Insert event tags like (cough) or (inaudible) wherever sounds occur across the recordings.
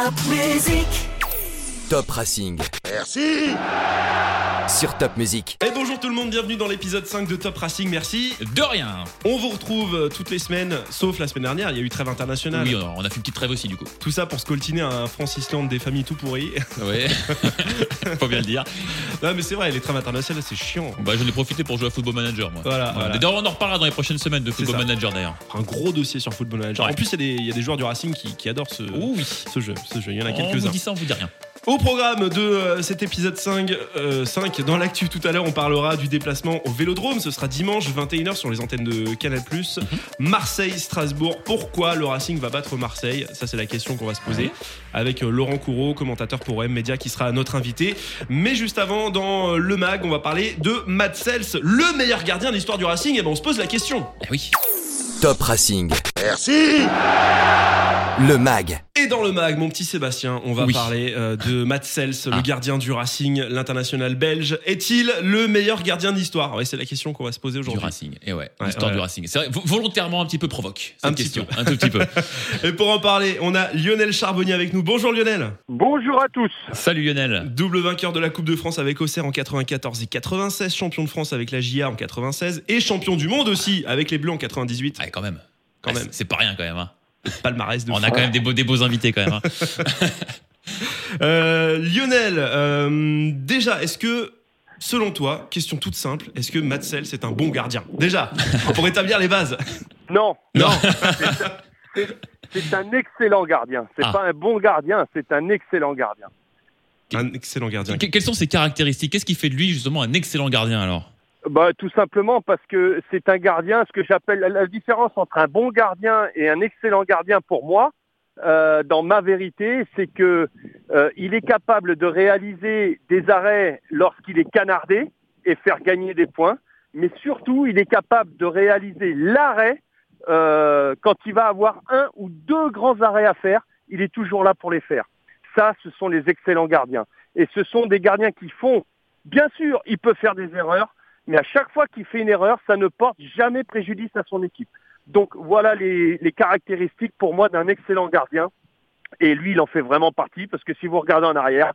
Top Music. Top Racing. Merci Sur Top Music. Et bonjour tout le monde, bienvenue dans l'épisode 5 de Top Racing, merci. De rien. On vous retrouve euh, toutes les semaines, sauf la semaine dernière, il y a eu trêve internationale. Oui, on a, fait une petite trêve aussi du coup. Tout ça pour scoltiner un Francis Land des familles tout pourries. (laughs) Ouais. (laughs) Faut bien le dire. non mais c'est vrai, les trêves internationales c'est chiant. Bah, j'en ai profité pour jouer à Football Manager moi. Voilà, voilà. D'ailleurs, on en reparlera dans les prochaines semaines de Football. Manager d'ailleurs. Un gros dossier sur Football Manager. Ouais. En plus, il y, a des- il y a des joueurs du Racing qui, qui adorent ce, Oh oui. ce jeu. Ce jeu. Il y en a On vous quelques-uns. dit ça, on vous dit rien. Au programme de euh, cet épisode 5, euh, 5 dans l'actu tout à l'heure, on parlera du déplacement au Vélodrome. Ce sera dimanche 21h sur les antennes de Canal+. Mhm. Marseille-Strasbourg. Pourquoi le Racing va battre Marseille? Ça, c'est la question qu'on va se poser. Avec euh, Laurent Courreau, commentateur pour M Media, qui sera notre invité. Mais juste avant, dans euh, le mag, on va parler de Matt Sels, le meilleur gardien de l'histoire du Racing. Et ben, on se pose la question. Eh oui. Top Racing. Merci Le MAG. Et dans le mag, mon petit Sébastien, on va Oui. parler euh, de Matt Sels, le Ah. gardien du Racing, l'international belge. Est-il le meilleur gardien de l'histoire Ouais, c'est la question qu'on va se poser Du aujourd'hui. Racing. Et ouais, Ouais, l'histoire ouais. du Racing. C'est vrai, vo- volontairement un petit peu provoque cette Un petit question. peu. Un tout petit peu. (laughs) Et pour en parler, on a Lionel Charbonnier avec nous. Bonjour Lionel. Bonjour à tous. Salut Lionel. Double vainqueur de la Coupe de France avec Auxerre en 94 et 96, champion de France avec la JA en 96 et champion du monde aussi avec les Bleus en 98. Ouais, quand même. Quand même. c'est- C'est pas rien quand même. hein. Palmarès de On fou. a quand même des beaux, des beaux invités quand même. hein. (laughs) Euh, Lionel, euh, déjà, est-ce que, selon toi, question toute simple, est-ce que Matt Sels est un bon gardien? Déjà, pour établir les bases. (laughs) Non, Non. c'est c'est un excellent gardien. C'est Ah. pas un bon gardien, c'est un excellent gardien. Un excellent gardien. Que- Quelles sont ses caractéristiques? Qu'est-ce qui fait de lui justement un excellent gardien alors? Bah, tout simplement parce que c'est un gardien, ce que j'appelle la, différence entre un bon gardien et un excellent gardien pour moi, euh, dans ma vérité, c'est que euh, il est capable de réaliser des arrêts lorsqu'il est canardé et faire gagner des points, mais surtout il est capable de réaliser l'arrêt euh, quand il va avoir un ou deux grands arrêts à faire, il est toujours là pour les faire. Ça, ce sont les excellents gardiens. Et ce sont des gardiens qui font, bien sûr, il peut faire des erreurs, mais à chaque fois qu'il fait une erreur, ça ne porte jamais préjudice à son équipe. Donc voilà les, caractéristiques pour moi d'un excellent gardien. Et lui, il en fait vraiment partie, parce que si vous regardez en arrière,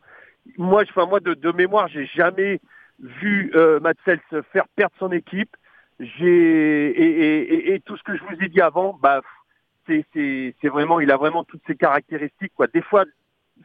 moi, enfin, moi de, de mémoire, j'ai jamais vu euh, Matt Sels faire perdre son équipe. Et, tout ce que je vous ai dit avant, bah, c'est vraiment, il a vraiment toutes ces caractéristiques. Des fois,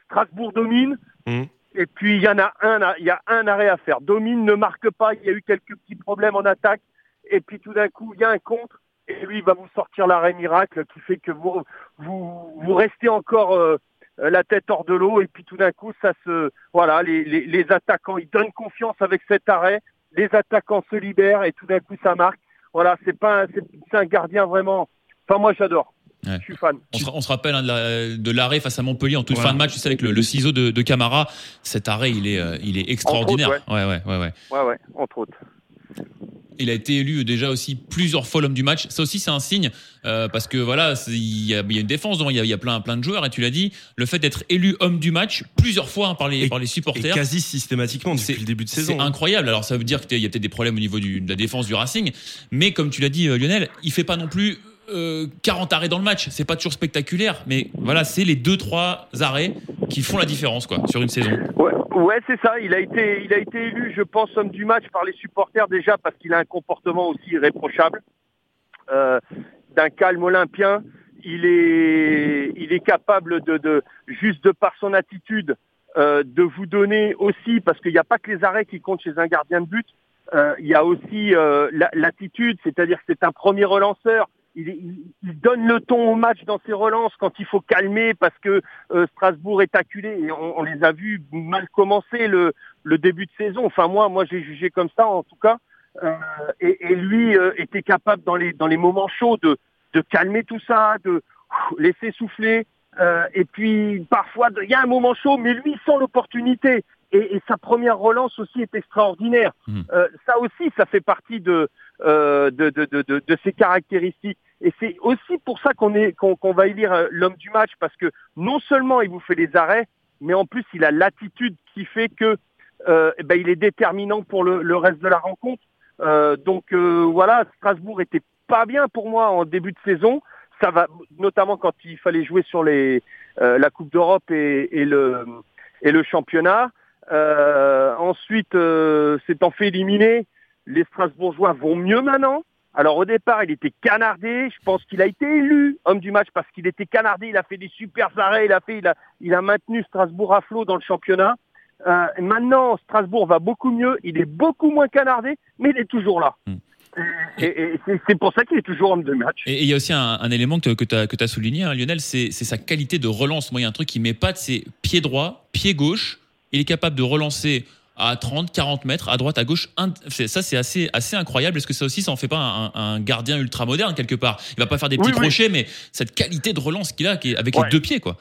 Strasbourg domine, Mhm. Et puis il y en a un, il y a un arrêt à faire. Domine ne marque pas, il y a eu quelques petits problèmes en attaque, et puis tout d'un coup, il y a un contre, et lui il va vous sortir l'arrêt miracle qui fait que vous vous, vous restez encore euh, la tête hors de l'eau, et puis tout d'un coup, ça se, voilà, les, les, les attaquants, ils donnent confiance avec cet arrêt, les attaquants se libèrent, et tout d'un coup, ça marque. Voilà, c'est pas, c'est un gardien vraiment. Enfin, moi, j'adore. Ouais. Je suis fan. on se, on se rappelle hein, de la- de l'arrêt face à Montpellier en toute Voilà. fin de match, tu sais, avec le, le ciseau de, de Camara. Cet arrêt, il est, euh, il est extraordinaire. autres, ouais, ouais, ouais, ouais. Ouais, ouais, entre autres. Il a été élu déjà aussi plusieurs fois l'homme du match. Ça aussi, c'est un signe euh, parce que voilà, c'est- il y, a il y a une défense, il y a, il y a plein, plein de joueurs. Et tu l'as dit, le fait d'être élu homme du match plusieurs fois hein, par, les, Et- par les Et supporters. quasi systématiquement depuis C'est- le début de C'est saison. hein. incroyable. Alors ça veut dire qu'il y a peut-être des problèmes au niveau du- de la défense du Racing, mais comme tu l'as dit, euh, Lionel, il fait pas non plus euh, 40 arrêts dans le match. C'est pas toujours spectaculaire, mais voilà, c'est les deux trois arrêts qui font la différence quoi sur une saison. Ouais, c'est ça. Il a été, il a été élu, je pense, homme du match par les supporters déjà parce qu'il a un comportement aussi irréprochable, euh, d'un calme olympien. Il est, il est capable de, juste de par son attitude, euh, de vous donner aussi, parce qu'il n'y a pas que les arrêts qui comptent chez un gardien de but. euh, il y a aussi euh, la- l'attitude, c'est-à-dire que c'est un premier relanceur. Il, il- il donne le ton au match dans ses relances quand il faut calmer parce que euh, Strasbourg est acculé et on, on les a vus mal commencer le, le début de saison. Enfin moi, moi j'ai jugé comme ça en tout cas. Euh, et, et lui euh, était capable dans les dans les moments chauds de de calmer tout ça, de laisser souffler. Euh, et puis parfois il y a un moment chaud, mais lui sent l'opportunité. Et, et sa première relance aussi est extraordinaire. Mhm. Euh, ça aussi, ça fait partie de de, de, de, de, de ses caractéristiques. Et c'est aussi pour ça qu'on est qu'on qu'on va élire euh, l'homme du match parce que non seulement il vous fait les arrêts, mais en plus il a l'attitude qui fait que euh, eh ben, il est déterminant pour le, le reste de la rencontre. Euh, donc euh, voilà, Strasbourg était pas bien pour moi en début de saison. ça va, notamment quand il fallait jouer sur les, euh, la Coupe d'Europe et, et le, et le championnat. Euh, ensuite, euh, s'étant fait éliminer, les Strasbourgeois vont mieux maintenant. Alors au départ, il était canardé. Je pense qu'il a été élu homme du match parce qu'il était canardé. Il a fait des super arrêts. Il a fait, il a, il a maintenu Strasbourg à flot dans le championnat. Euh, maintenant, Strasbourg va beaucoup mieux. Il est beaucoup moins canardé, mais il est toujours là. Mm. Et, et- et c'est- pour ça qu'il est toujours homme de match. Et il y a aussi un, un élément que, que tu as, souligné, hein, Lionel, c'est c'est sa qualité de relance. Moi, il y a un truc qui m'épate, c'est pied droit, pied gauche. Il est capable de relancer à 30, 40 mètres, à droite, à gauche. Ça, c'est assez, assez incroyable. Est-ce que ça aussi, ça en fait pas un, un gardien ultra moderne quelque part? Il va pas faire des petits Oui, oui. crochets, mais cette qualité de relance qu'il a, qui est avec Ouais. les deux pieds, quoi.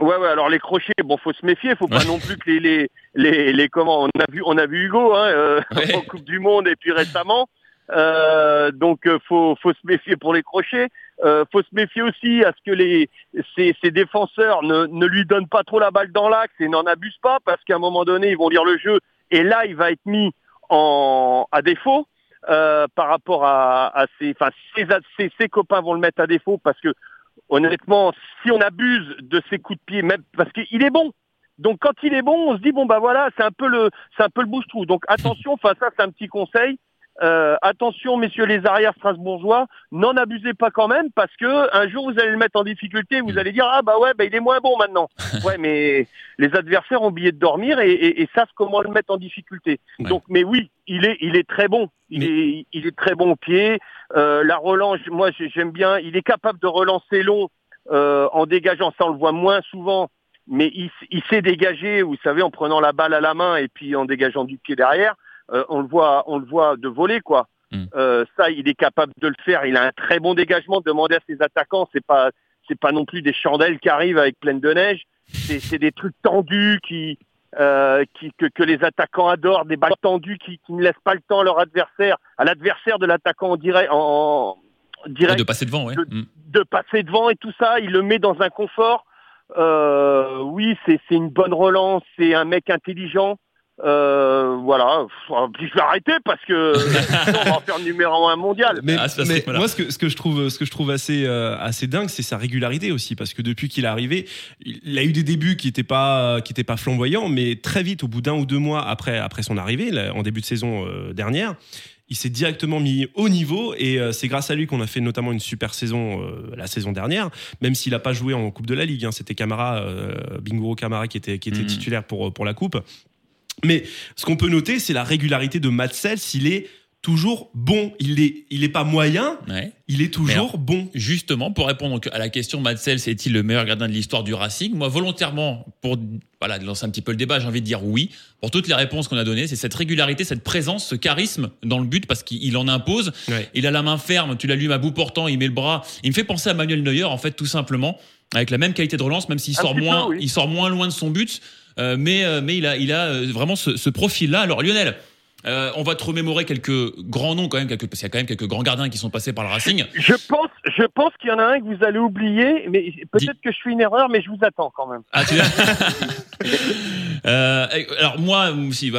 Ouais, ouais. Alors les crochets, bon, faut se méfier. Faut pas Ouais. non plus que les, les, les, les comment. On a vu, on a vu Hugo hein, euh, Ouais. (laughs) en Coupe du Monde et puis récemment. Euh, donc euh, faut, faut se méfier pour les crochets. Euh, faut se méfier aussi à ce que les ces, ces défenseurs ne, ne lui donnent pas trop la balle dans l'axe et n'en abusent pas parce qu'à un moment donné ils vont lire le jeu et là il va être mis en à défaut euh, par rapport à, à ses enfin ses, ses, ses copains vont le mettre à défaut parce que honnêtement si on abuse de ses coups de pied même parce qu'il est bon. Donc quand il est bon on se dit bon bah voilà c'est un peu le c'est un peu le bouche-trou donc attention enfin ça c'est un petit conseil euh, attention, messieurs les arrières strasbourgeois, n'en abusez pas quand même parce que un jour vous allez le mettre en difficulté, vous allez dire ah bah ouais bah il est moins bon maintenant. (laughs) ouais, mais les adversaires ont oublié de dormir et, et, et savent comment le mettre en difficulté. Ouais. Donc, mais oui, il est il est très bon, il Mais- est il est très bon au pied. Euh, la relance, moi j'ai- j'aime bien, il est capable de relancer long euh, en dégageant. Ça on le voit moins souvent. Mais il, il sait dégager, vous savez, en prenant la balle à la main et puis en dégageant du pied derrière. Euh, on le voit, on le voit de voler quoi. Mm. Euh, ça, il est capable de le faire. Il a un très bon dégagement. Demandez à ses attaquants, c'est pas, c'est pas non plus des chandelles qui arrivent avec pleine de neige. C'est, c'est des trucs tendus qui, euh, qui que, que les attaquants adorent, des balles tendues qui, qui ne laissent pas le temps à leur adversaire, à l'adversaire de l'attaquant en direct, en, en direct de passer devant, ouais. de- Mm. de passer devant et tout ça, il le met dans un confort. Euh, oui, c'est c'est une bonne relance, c'est un mec intelligent. Euh, voilà, Pff, je vais arrêter parce que (laughs) sinon, on va en faire le numéro un mondial. Mais, Ah, c'est parce mais que, voilà. moi, ce que, ce que je trouve, ce que je trouve assez, euh, assez dingue, c'est sa régularité aussi, parce que depuis qu'il est arrivé, il a eu des débuts qui n'étaient pas, qui étaient pas flamboyants, mais très vite, au bout d'un ou deux mois après, après son arrivée, là, en début de saison euh, dernière, il s'est directement mis au niveau et euh, c'est grâce à lui qu'on a fait notamment une super saison euh, la saison dernière, même s'il n'a pas joué en Coupe de la Ligue. hein. C'était Camara, euh, Camara qui était, qui était Mhm. titulaire pour, pour la Coupe. Mais ce qu'on peut noter, c'est la régularité de Matt Sells. Il est toujours bon. Il est, il est pas moyen, Ouais. il est toujours bon. Justement, pour répondre à la question, Madsel, est-il le meilleur gardien de l'histoire du Racing? Moi, volontairement, pour voilà, lancer un petit peu le débat, j'ai envie de dire oui. Pour toutes les réponses qu'on a données, c'est cette régularité, cette présence, ce charisme dans le but, parce qu'il en impose. Ouais. Il a la main ferme, tu l'as lu à bout portant, il met le bras. Il me fait penser à Manuel Neuer, en fait, tout simplement, avec la même qualité de relance, même s'il sort petit peu, moins, oui. il sort moins loin de son but. Euh, mais, euh, mais il a, il a euh, vraiment ce, ce profil-là. Alors, Lionel, euh, on va te remémorer quelques grands noms quand même, quelques, parce qu'il y a quand même quelques grands gardiens qui sont passés par le Racing. Je pense, je pense qu'il y en a un que vous allez oublier, mais peut-être que je fais une erreur, mais je vous attends quand même. Ah, tu (laughs) Euh, alors moi, si,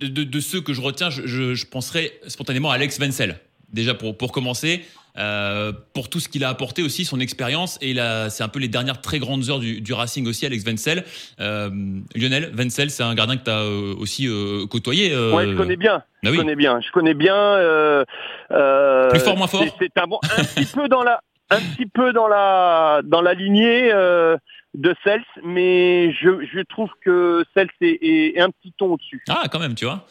de- de ceux que je retiens, je, je, je penserais spontanément à Alex Wenzel. Déjà pour, pour commencer, euh, pour tout ce qu'il a apporté aussi, son expérience, et c'est un peu les dernières très grandes heures du, du Racing aussi, Alex Wenzel. Euh, Lionel Wenzel, c'est un gardien que tu as aussi euh, côtoyé. euh, Ouais, je connais bien. Je oui. connais bien. Je connais bien. Plus fort, moins fort c'est- un bon, un petit peu dans la, un petit peu dans la, dans la lignée de Cels, mais je, je trouve que Cels est, est un petit ton au-dessus. Ah, quand même, tu vois.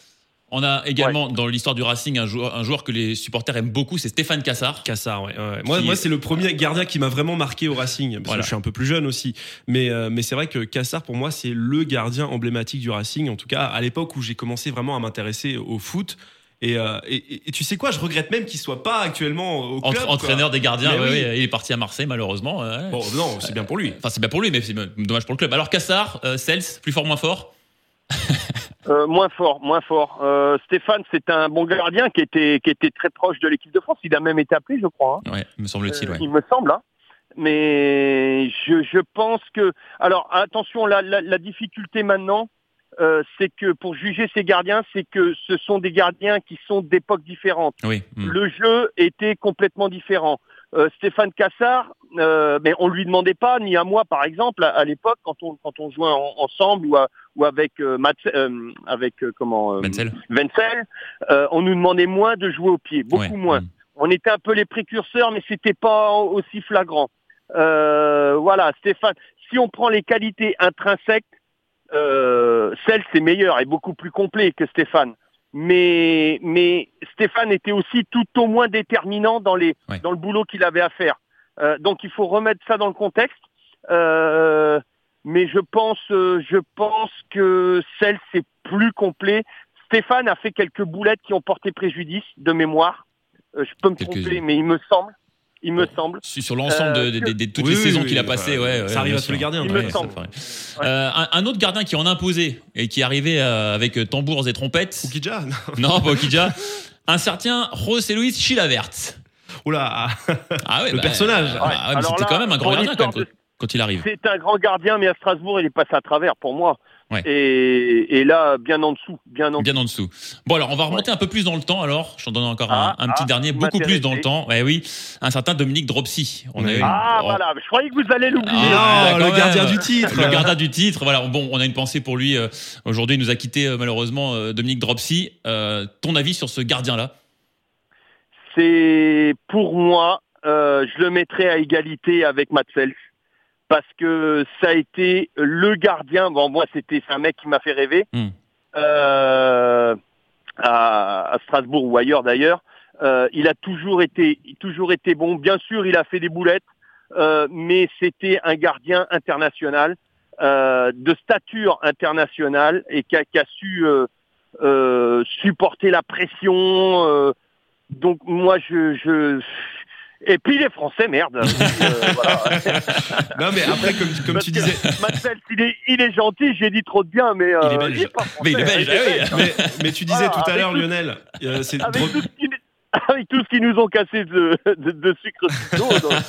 On a également dans l'histoire du Racing un joueur, un joueur que les supporters aiment beaucoup, c'est Stéphane Cassard. Cassard, ouais. ouais. Moi, moi c'est le premier gardien qui m'a vraiment marqué au Racing, parce Voilà. que je suis un peu plus jeune aussi. Mais, euh, mais c'est vrai que Cassard, pour moi, c'est le gardien emblématique du Racing, en tout cas à l'époque où j'ai commencé vraiment à m'intéresser au foot. Et, euh, et, tu sais quoi, je regrette même qu'il soit pas actuellement au club. entraîneur des gardiens, ouais, oui. ouais, il est parti à Marseille malheureusement. ouais. Bon, non, c'est bien pour lui. Enfin, c'est bien pour lui, mais c'est dommage pour le club. Alors, Cassard, euh, Cels, plus fort, moins fort? (laughs) Euh, moins fort, moins fort. Euh, Stéphane, c'est un bon gardien qui était, qui était très proche de l'équipe de France. Il a même été appelé, je crois. hein. Ouais, me semble-t-il, Euh, ouais. Il me semble. hein. Mais je, je pense que. Alors attention, la, la, la difficulté maintenant, euh, c'est que pour juger ces gardiens, c'est que ce sont des gardiens qui sont d'époques différentes. Oui. mm. Le jeu était complètement différent. Euh, Stéphane Cassard, euh, mais on lui demandait pas, ni à moi par exemple, à, à l'époque quand on quand on jouait en- ensemble ou, à- ou avec euh, euh, avec euh, comment euh, euh, on nous demandait moins de jouer au pied, beaucoup Ouais. moins. Mm. On était un peu les précurseurs, mais c'était pas aussi flagrant. Euh, voilà, Stéphane. Si on prend les qualités intrinsèques, euh, celle c'est meilleur et beaucoup plus complet que Stéphane. Mais mais Stéphane était aussi tout au moins déterminant dans les dans le boulot qu'il avait à faire. Euh, donc il faut remettre ça dans le contexte. Euh, mais je pense euh, je pense que celle c'est plus complet. Stéphane a fait quelques boulettes qui ont porté préjudice de mémoire. Euh, je peux me tromper, mais il me semble, il me semble. Sur l'ensemble de, Euh, de- de- de toutes Oui, les oui, saisons oui, qu'il a passées, ouais, ouais, ça arrive à tous les gardiens, Il ouais, me semble. paraît. Euh, un, un autre gardien qui en a imposé et qui est arrivé euh, avec tambours et trompettes. Oukidja (laughs) Non, pas Okidja. Un certain José Luis Chilavert. Oula Ah ouais, (laughs) Le bah, personnage. ah ouais, c'était quand même un grand gardien quand, quand il arrive. C'est un grand gardien, mais à Strasbourg, il est passé à travers pour moi. Ouais. Et, et là, bien en dessous, bien en dessous. Bien en dessous. Bon, alors, on va remonter un peu plus dans le temps, alors. Je t'en donne encore un, Ah, un petit ah, dernier, beaucoup plus dans le temps. Ouais, oui. Un certain Dominique Dropsy. On a eu- Ah, oh, voilà, je croyais que vous allez l'oublier. Ah, non, quand le gardien du titre. Le gardien du titre. Voilà. Bon, on a une pensée pour lui. euh, Aujourd'hui, il nous a quitté, euh, malheureusement, euh, Dominique Dropsy. Euh, ton avis sur ce gardien-là? C'est pour moi, euh, je le mettrais à égalité avec Matsels. Parce que ça a été le gardien. Bon, moi, c'était un mec qui m'a fait rêver. Hmm. Euh, à, à Strasbourg ou ailleurs d'ailleurs. Euh, il a toujours été, toujours été bon. Bien sûr, il a fait des boulettes, euh, mais c'était un gardien international, euh, de stature internationale et qui a, qui a su euh, euh, supporter la pression. euh, donc moi, je, je et puis les Français, merde. (laughs) Euh, voilà. (laughs) Non, mais après, comme, comme Parce tu que disais. Matsels, il est, il est gentil. J'ai dit trop de bien, mais euh, Il est belge. pas Mais il est français, belge, ah oui. (laughs) Mais, mais tu disais Voilà, tout à avec l'heure, tout- Lionel, euh, c'est avec drôle- tout, ce qui, (laughs) avec tout ce qui nous ont cassé de, de, de sucre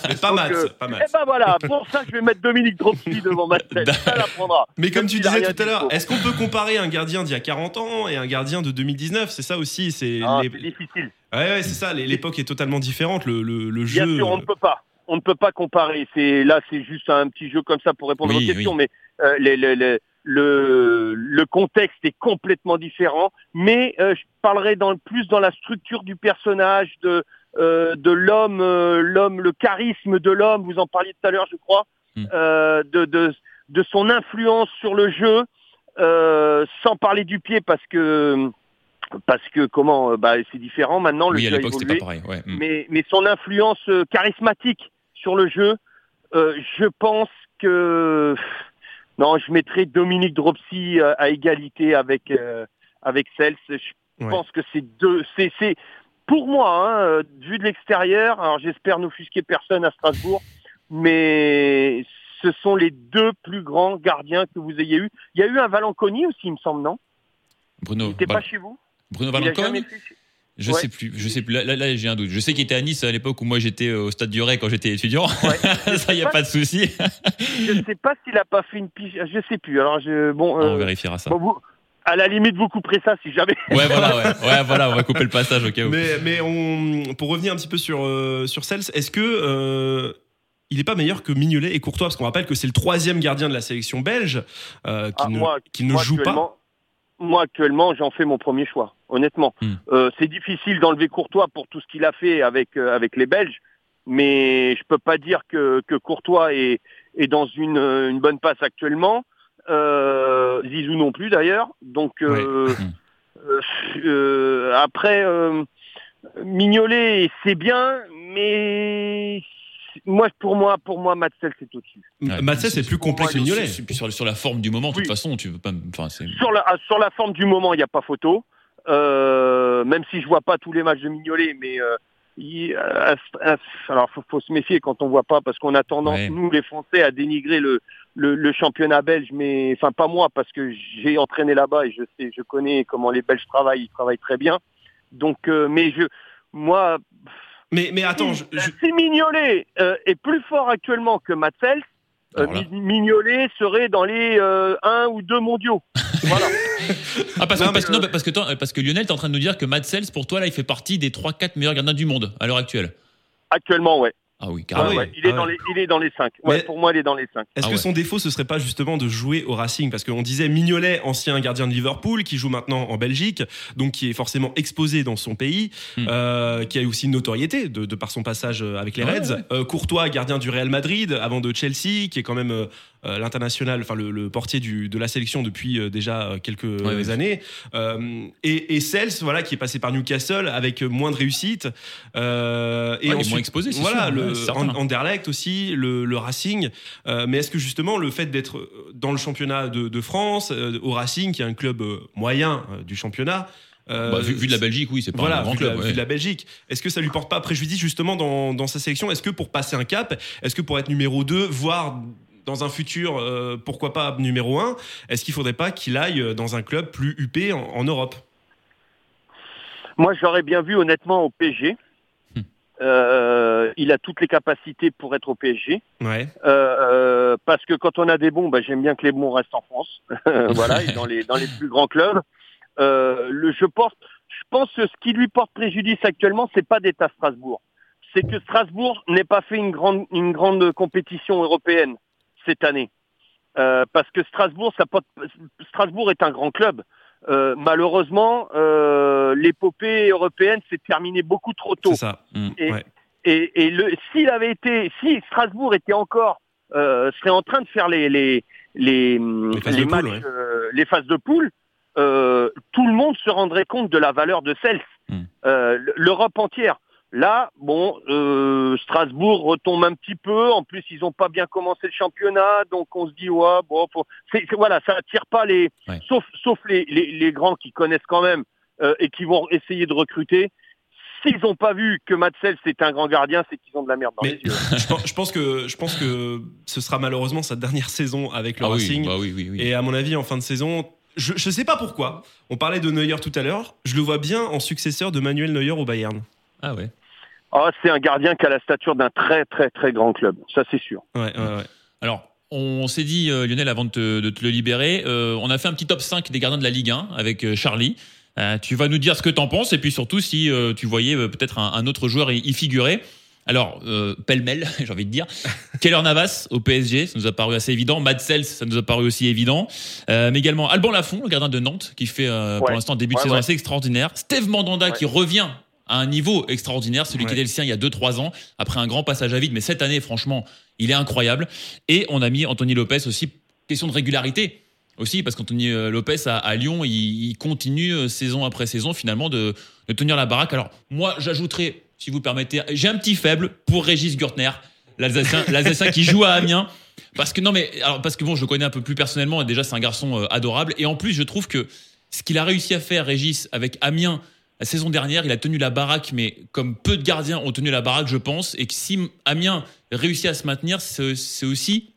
mais pas mal, euh, pas Eh mal. ben voilà, pour ça je vais mettre Dominique Dropsy devant ma tête, (laughs) ça l'apprendra. Mais comme tu disais tout à l'heure, est-ce qu'on peut comparer un gardien d'il y a 40 ans et un gardien de 2019 C'est ça aussi, c'est Ah, les- difficile. ouais, ouais, c'est ça. L'époque est totalement différente. Le, le, le Bien jeu. sûr, on ne peut pas. On ne peut pas comparer. C'est là, c'est juste un petit jeu comme ça pour répondre Oui, aux questions, oui. mais euh, les- les- les- le, le contexte est complètement différent. Mais euh, je parlerai dans, plus dans la structure du personnage, de euh, de l'homme, euh, l'homme, le charisme de l'homme. Vous en parliez tout à l'heure, je crois, Hmm. de, de de son influence sur le jeu, sans parler du pied parce que parce que comment, bah, c'est différent maintenant. Le Oui, à jeu a l'époque, c'était évolué pas pareil. Ouais. Mm. mais, mais son influence charismatique sur le jeu, je pense que non, je mettrais Dominique Dropsy euh, à égalité avec euh, avec Cels. Je Ouais. pense que c'est deux, c'est pour moi, hein, euh, vu de l'extérieur. Alors j'espère n'offusquer personne à Strasbourg, mais ce sont les deux plus grands gardiens que vous ayez eu. Il y a eu un Valanconi aussi, il me semble, non? Bruno, Il n'était Val- pas chez vous? Bruno fait- Je Ouais. sais plus, je sais plus. Là, là, là, j'ai un doute. Je sais qu'il était à Nice à l'époque où moi j'étais euh, au stade du Ray quand j'étais étudiant. Ouais. (laughs) Ça, y a pas de souci. Je ne sais pas s'il a pas fait une pige. Je sais plus. Alors je bon. On euh, vérifiera ça. Bon, vous, à la limite, vous couperez ça si jamais. Ouais, voilà, ouais. Ouais, voilà, on va couper le passage au cas où. Mais, mais on, pour revenir un petit peu sur, euh, sur Cels, est-ce que euh, il n'est pas meilleur que Mignolet et Courtois? Parce qu'on rappelle que c'est le troisième gardien de la sélection belge euh, qui Ah, ne, moi- qui ne moi, joue pas. Moi, actuellement, j'en fais mon premier choix, honnêtement. Hmm. Euh, c'est difficile d'enlever Courtois pour tout ce qu'il a fait avec, euh, avec les Belges, mais je peux pas dire que, que Courtois est, est dans une, euh, une bonne passe actuellement. Euh, Zizou non plus d'ailleurs. Donc euh. Hmm. euh, euh, après, euh, Mignolet, c'est bien, mais moi, pour moi, pour moi, Matzel, c'est au-dessus. Ouais. Matsès est plus complet moi, que Mignolet. Sur, sur, sur la forme du moment, de toute façon, tu veux pas. Enfin, c'est. Sur la, sur la forme du moment, il n'y a pas photo. Euh, même si je vois pas tous les matchs de Mignolet, mais euh, il- euh, euh, alors faut, faut se méfier quand on voit pas parce qu'on a tendance Ouais. nous les Français à dénigrer le, le, le championnat belge, mais enfin pas moi parce que j'ai entraîné là-bas et je sais, je connais comment les Belges travaillent, ils travaillent très bien. Donc, euh, mais je, moi, Mais, mais attends, je- je- si Mignolet euh, est plus fort actuellement que Matzels, euh, Alors là. Mi- Mignolet serait dans les euh, un ou deux mondiaux. (laughs) voilà. Ah, parce, Non, que, parce, que, non, parce, que, toi- parce que Lionel, t'es en train de nous dire que Matt Sells, pour toi, là, il fait partie des 3-4 meilleurs gardiens du monde à l'heure actuelle. Actuellement, ouais. Ah oui, Ouais, carrément. ouais, il, est Ah dans les, il est dans les 5. Ouais, pour moi, il est dans les 5. Est-ce Ah que ouais. son défaut, ce serait pas justement de jouer au Racing? Parce qu'on disait Mignolet, ancien gardien de Liverpool, qui joue maintenant en Belgique, donc qui est forcément exposé dans son pays, Hmm. euh, qui a aussi une notoriété de, de par son passage euh, avec les Reds. ouais. Euh, Courtois, gardien du Real Madrid, avant de Chelsea, qui est quand même euh, l'international, enfin le, le portier du, de la sélection depuis euh, déjà euh, quelques ouais. années. Et, et Sels, voilà, qui est passé par Newcastle avec moins de réussite. Et Ouais, ensuite, moins exposé, c'est voilà, sûr, le ouais, Anderlecht aussi, le, le Racing. Mais est-ce que justement le fait d'être dans le championnat de, de France, au Racing, qui est un club moyen du championnat, euh, Bah, vu, vu de la Belgique, oui, c'est pas voilà, un grand vu, de la, club. vu ouais. de la Belgique, est-ce que ça lui porte pas préjudice justement dans, dans sa sélection? Est-ce que pour passer un cap, est-ce que pour être numéro 2, voire dans un futur, euh, pourquoi pas numéro 1, est-ce qu'il faudrait pas qu'il aille dans un club plus huppé en, en Europe? Moi, j'aurais bien vu honnêtement au PSG. Hmm. Euh, il a toutes les capacités pour être au PSG. Ouais. Euh, euh, parce que quand on a des bons, bah, j'aime bien que les bons restent en France. (laughs) voilà, et dans les, dans les plus grands clubs. Euh, le, je, pense, je pense que ce qui lui porte préjudice actuellement, c'est pas d'être à Strasbourg. C'est que Strasbourg n'ait pas fait une grande, une grande compétition européenne cette année. Euh, parce que Strasbourg, ça Strasbourg est un grand club. Euh, malheureusement, euh, l'épopée européenne s'est terminée beaucoup trop tôt. Ça. Mm. Et, Ouais. et, et le, s'il avait été, si Strasbourg était encore, serait en train de faire les les les, Les phases les de poule, matchs, ouais. les phases de poule, tout le monde se rendrait compte de la valeur de Cels. Euh, l'Europe entière. Là, bon, euh, Strasbourg retombe un petit peu. En plus, ils n'ont pas bien commencé le championnat, donc on se dit ouais, bon, faut... voilà, ça attire pas les, Ouais. sauf sauf les, les, les grands qui connaissent quand même euh, et qui vont essayer de recruter. S'ils n'ont pas vu que Matsel c'est un grand gardien, c'est qu'ils ont de la merde dans Mais les yeux. (laughs) je, pense, je pense que je pense que ce sera malheureusement sa dernière saison avec le Ah oui, Racing. bah oui, oui, oui. Et à mon avis, en fin de saison, je ne sais pas pourquoi. On parlait de Neuer tout à l'heure. Je le vois bien en successeur de Manuel Neuer au Bayern. Ah ouais. Ah, c'est un gardien qui a la stature d'un très très très grand club, ça c'est sûr. Ouais, ouais, ouais. Alors, on s'est dit, euh, Lionel, avant de te, de te le libérer, euh, on a fait un petit top 5 des gardiens de la Ligue 1 avec euh, Charlie. Euh, tu vas nous dire ce que t'en penses et puis surtout si euh, tu voyais euh, peut-être un, un autre joueur y, y figurer. Alors, euh, pêle-mêle, (laughs) j'ai envie de dire. (laughs) Keller Navas au PSG, ça nous a paru assez évident. Mad Sels, ça nous a paru aussi évident. Euh, mais également Alban Lafont, le gardien de Nantes, qui fait euh, pour Ouais. l'instant un début de Ouais, saison ouais. assez extraordinaire. Steve Mandanda Ouais. qui revient à un niveau extraordinaire, celui qui était le sien il y a 2-3 ans, après un grand passage à vide. Mais cette année, franchement, il est incroyable. Et on a mis Anthony Lopez aussi, question de régularité aussi, parce qu'Anthony euh, Lopez à, à Lyon, il, il continue euh, saison après saison finalement de, de tenir la baraque. Alors moi, j'ajouterais, si vous le permettez, j'ai un petit faible pour Régis Gürtner, l'Alsacien, (laughs) l'Alsacien qui joue à Amiens. Parce que non mais alors parce que bon je le connais un peu plus personnellement et déjà c'est un garçon euh, adorable et en plus je trouve que ce qu'il a réussi à faire Régis avec Amiens la saison dernière il a tenu la baraque mais comme peu de gardiens ont tenu la baraque je pense et que si Amiens réussit à se maintenir c'est aussi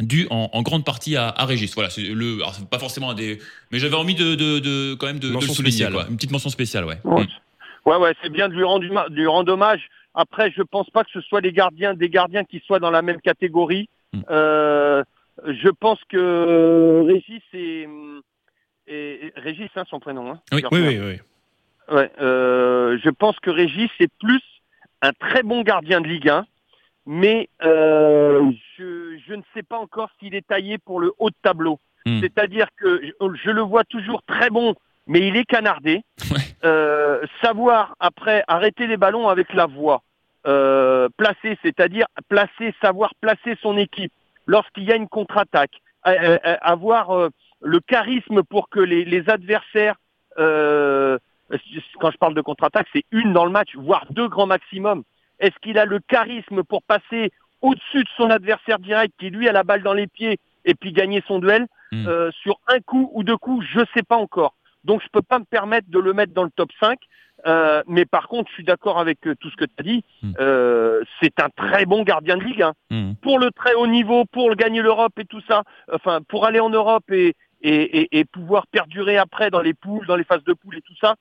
dû en, en grande partie à, à Régis voilà c'est le alors c'est pas forcément un des mais j'avais envie de, de, de quand même de, de le souligner quoi. une petite mention spéciale ouais Ouais, Mm. ouais, ouais, c'est bien de lui rendre, de lui rendre hommage. Après, je pense pas que ce soit les gardiens, des gardiens qui soient dans la même catégorie. Hmm. Euh, je pense que Régis est, est- Régis, hein, son prénom. Hein, Oui, Oui, oui, oui. Ouais, euh, je pense que Régis est plus un très bon gardien de Ligue 1, mais euh, je, je ne sais pas encore s'il est taillé pour le haut de tableau. Hmm. C'est-à-dire que je, je le vois toujours très bon, mais il est canardé. Ouais. Euh, savoir après arrêter les ballons avec la voix, euh, placer, c'est-à-dire placer, savoir placer son équipe lorsqu'il y a une contre-attaque, avoir euh, le charisme pour que les, les adversaires euh, quand je parle de contre-attaque, c'est une dans le match, voire deux grands maximum. Est-ce qu'il a le charisme pour passer au-dessus de son adversaire direct qui lui a la balle dans les pieds et puis gagner son duel Mm. euh, sur un coup ou deux coups Je sais pas encore. Donc je peux pas me permettre de le mettre dans le top 5. Euh, mais par contre, je suis d'accord avec euh, tout ce que tu as dit. Mm. Euh, c'est un très bon gardien de ligue. hein Mm. pour le très haut niveau, pour le gagner l'Europe et tout ça, enfin pour aller en Europe et, et, et, et pouvoir perdurer après dans les poules, dans les phases de poules et tout ça,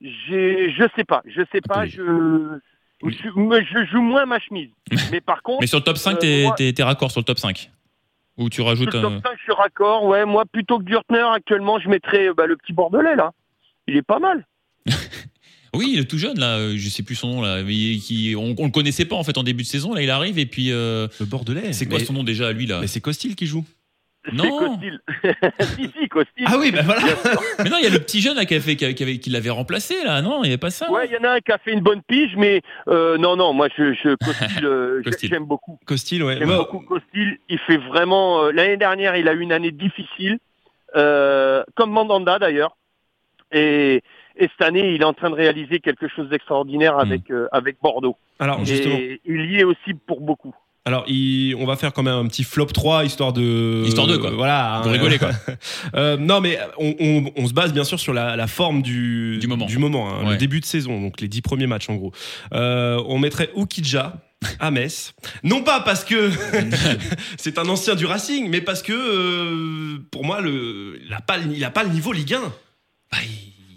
je sais pas, je sais pas, je, je, joue moins ma chemise. (laughs) Mais par contre, mais sur le top 5 Euh, t'es t'es raccord sur le top 5 ou tu sur rajoutes le un... top 5, je suis raccord. Ouais, moi plutôt que Gürtner actuellement, je mettrais bah, le petit Bordelais là. Il est pas mal. (laughs) Oui, le tout jeune là, euh, je sais plus son nom là, mais qui on, on le connaissait pas en fait en début de saison. Là, il arrive et puis euh, Le Bordelais. c'est quoi Mais- son nom déjà lui là? Mais c'est Costil qui joue. C'est Non. Costil. (laughs) si, si, Costil. Ah oui, bah voilà. Mais non, il y a le petit jeune là, qui, a fait, qui, avait- qui avait- qui l'avait remplacé là. Non, il y avait pas ça. Ouais, il y en a un qui a fait une bonne pige, mais euh, non, non, moi, je, je Costil, euh, j'aime beaucoup. Costil, ouais. J'aime Ouais, beaucoup Costil. Il fait vraiment. euh, L'année dernière, il a eu une année difficile, euh, comme Mandanda d'ailleurs. Et, et cette année, il est en train de réaliser quelque chose d'extraordinaire avec, euh, avec Bordeaux. Alors justement, Et il y est aussi pour beaucoup. Alors il- on va faire quand même un petit flop 3 histoire de Histoire quoi. Voilà. Pour rigoler, quoi. (laughs) Euh, non mais on, on- on se base bien sûr sur la, la forme du Du moment. hein, le début de saison, donc les 10 premiers matchs en gros. Euh, on mettrait Oukidja à Metz. (laughs) Non pas parce que (laughs) c'est un ancien du Racing, mais parce que euh, pour moi le il a pas le- pas niveau Ligue 1. Bah,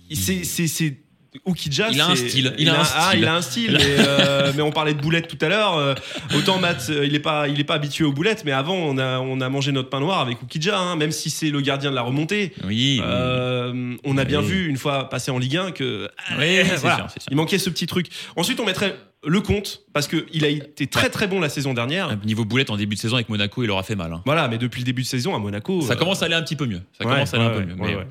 il- C'est Oukidja, Il a un style, il a un ah, style. il a un style, mais, euh, (laughs) mais on parlait de boulettes tout à l'heure. euh, autant Matt, euh, il est pas, il est pas habitué aux boulettes, mais avant on a, on a mangé notre pain noir avec Oukidja, hein, même si c'est le gardien de la remontée. Oui. Euh, on a bien Oui. vu une fois passé en Ligue 1 que Oui, voilà, sûr, sûr. il manquait ce petit truc. Ensuite on mettrait le compte parce que il a été très très bon la saison dernière. Niveau boulette en début de saison avec Monaco, il aura fait mal. hein. Voilà, mais depuis le début de saison à Monaco, Ça commence à aller un petit peu mieux. Ça ouais, commence à aller un peu mieux. ouais, mais- ouais.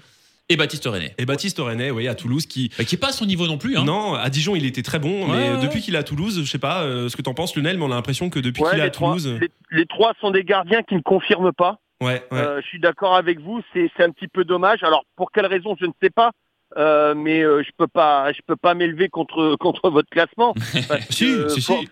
Et Baptiste René. Et Baptiste René, oui, à Toulouse qui Bah, qui est pas à son niveau non plus. Hein. Non, à Dijon, il était très bon, Ouais, mais ouais. depuis qu'il est à Toulouse, je sais pas euh, ce que t'en penses, Lionel, mais on a l'impression que depuis Ouais, qu'il est à trois, Toulouse. les, les trois sont des gardiens qui ne confirment pas. Ouais, ouais. Euh, je suis d'accord avec vous, c'est c'est un petit peu dommage. Alors pour quelle raison, je ne sais pas. Euh, mais euh, je peux pas, je peux pas m'élever contre (laughs) contre votre classement. parce (laughs) si, que, si, si. bon,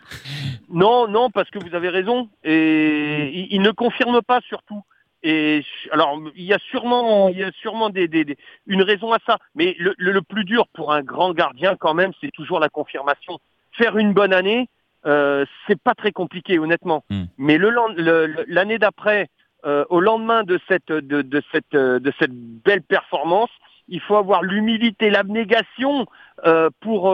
Non, non, parce que vous avez raison. Et il, il ne confirme pas surtout. Et alors, il y a sûrement, il y a sûrement des, des- des- une raison à ça. Mais le, le- le plus dur pour un grand gardien, quand même, c'est toujours la confirmation. Faire une bonne année, euh, c'est pas très compliqué, honnêtement. Hmm. Mais le- l'année d'après, euh, au lendemain de cette, de, de cette, euh, de cette belle performance, il faut avoir l'humilité, l'abnégation euh, pour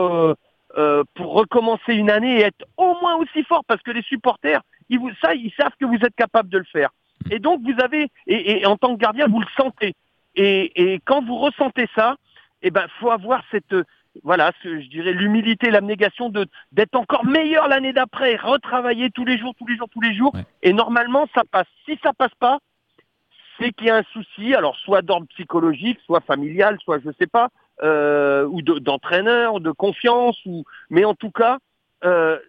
pour recommencer une année et être au moins aussi fort parce que les supporters, ils vous, ça, ils savent que vous êtes capable de le faire. Et donc vous avez, et, et en tant que gardien, vous le sentez. Et, et quand vous ressentez ça, eh ben, faut avoir cette, voilà, ce, je dirais l'humilité, l'abnégation de d'être encore meilleur l'année d'après, retravailler tous les jours, tous les jours, tous les jours. Ouais. Et normalement, ça passe. Si ça passe pas, c'est qu'il y a un souci, alors soit d'ordre psychologique, soit familial, soit je sais pas, euh, ou de- d'entraîneur, de confiance, ou mais en tout cas, euh,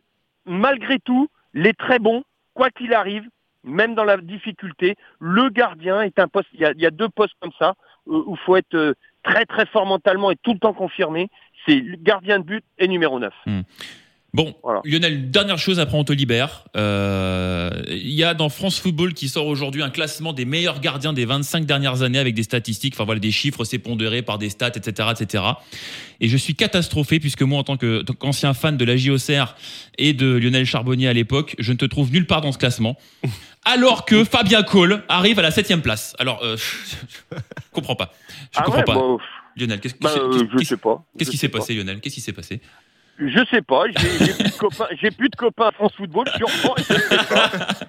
malgré tout, les très bons, quoi qu'il arrive, même dans la difficulté, le gardien est un poste. Il y a, deux postes comme ça euh, où il faut être euh, très très fort mentalement et tout le temps confirmé. C'est gardien de but et numéro 9. Bon, Voilà. Lionel, dernière chose après on te libère. Euh, Il y a dans France Football qui sort aujourd'hui un classement des meilleurs gardiens des 25 dernières années avec des statistiques, enfin voilà, des chiffres, c'est pondéré par des stats, etc., etc. Et je suis catastrophé puisque moi, en tant qu'ancien fan de la JOCR et de Lionel Charbonnier à l'époque, je ne te trouve nulle part dans ce classement. (laughs) Alors que Fabien Cole arrive à la septième place. Alors, euh, je comprends pas. Je comprends pas. Ah bon, Lionel, qu'est-ce bah, euh, qui s'est pas. passé, Lionel? Qu'est-ce qui s'est passé? Je sais pas. J'ai plus de copains. J'ai plus de copains à France Football. Je. (laughs)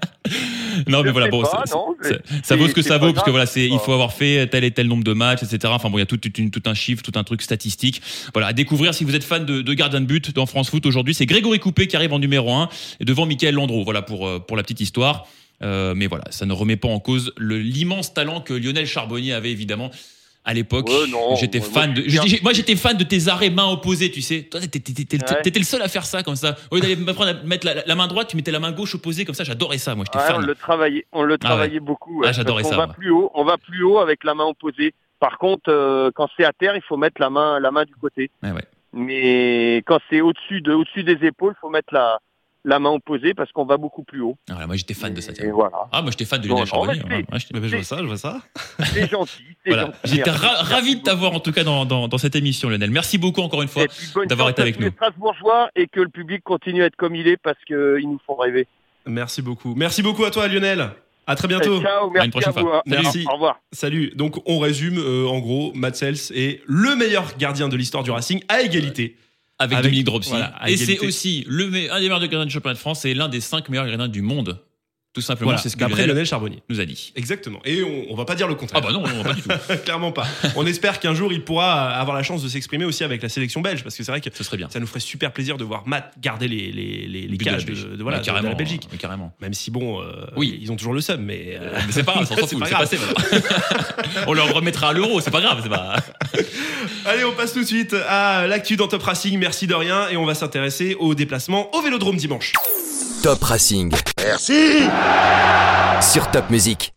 Non, mais Je voilà, bon, pas, ça, non, ça- mais ça vaut ce que ça vaut, parce que voilà, c'est, il faut avoir fait tel et tel nombre de matchs, etc. Enfin bon, il y a tout, tout, une- tout un chiffre, tout un truc statistique. Voilà, à découvrir si vous êtes fan de, de gardien de but dans France Foot aujourd'hui, c'est Grégory Coupé qui arrive en numéro 1 et devant Michael Landreau. Voilà pour, euh, pour la petite histoire. Euh, mais voilà, ça ne remet pas en cause l'immense talent que Lionel Charbonnier avait évidemment à l'époque. Ouais, j'étais moi, fan je de, moi j'étais fan de tes arrêts main opposée, tu sais. Toi, t'étais, Ouais. le seul à faire ça comme ça. Au lieu d'aller mettre la, la main droite, tu mettais la main gauche opposée comme ça. J'adorais ça, moi. J'étais Ouais, on fan. le travaillait, on le Ah travaillait beaucoup. Ah, j'adorais ça, qu'on va moi. plus haut, on va plus haut avec la main opposée. Par contre, euh, quand c'est à terre, il faut mettre la main, la main du côté. Ouais. Mais quand c'est au-dessus de, au-dessus des épaules, il faut mettre la, la main opposée parce qu'on va beaucoup plus haut. Ah, moi j'étais fan de ça. Et voilà. Ah, moi j'étais fan de Lionel Charbonnier. hein. Je vois ça, je vois ça. C'est gentil. c'est (laughs) Voilà, j'étais ra- ravi de t'avoir en tout cas dans, dans, dans cette émission, Lionel. Merci beaucoup encore une fois. Et d'avoir été avec tous les nous. Strasbourgeois et que le public continue à être comme il est parce qu'ils nous font rêver. Merci beaucoup. Merci beaucoup à toi, Lionel. À très bientôt. Ciao, merci prochaine à vous. fois. hein. Merci. Au revoir. Salut. Donc, on résume euh, en gros, Matt Sels est le meilleur gardien de l'histoire du Racing à égalité. Avec, Avec- Dominique Dropsy. voilà, et c'est aussi le un des meilleurs de championnat de France et l'un des cinq meilleurs gardiens du monde. Tout simplement, Voilà, c'est ce que d'après Lionel Lionel Charbonnier. nous a dit. Exactement. Et on, on va pas dire le contraire. Ah bah non, non, pas du tout. (laughs) Clairement pas. On espère qu'un jour il pourra avoir la chance de s'exprimer aussi avec la sélection belge, parce que c'est vrai que Ce serait bien. ça nous ferait super plaisir de voir Matt garder les, les, les, les de cages de, Belgique. de- voilà, de- la Belgique. euh, Carrément. Même si bon, euh, Oui. ils ont toujours le seum, mais, euh, Mais c'est pas grave, on (laughs) s'en c'est passé (laughs) on leur remettra à l'euro, c'est pas grave, c'est pas. Allez, on passe tout de suite à l'actu dans Top Racing. Merci de rien, et on va s'intéresser au déplacement au Vélodrome dimanche. Top Racing. Merci Sur Top Music.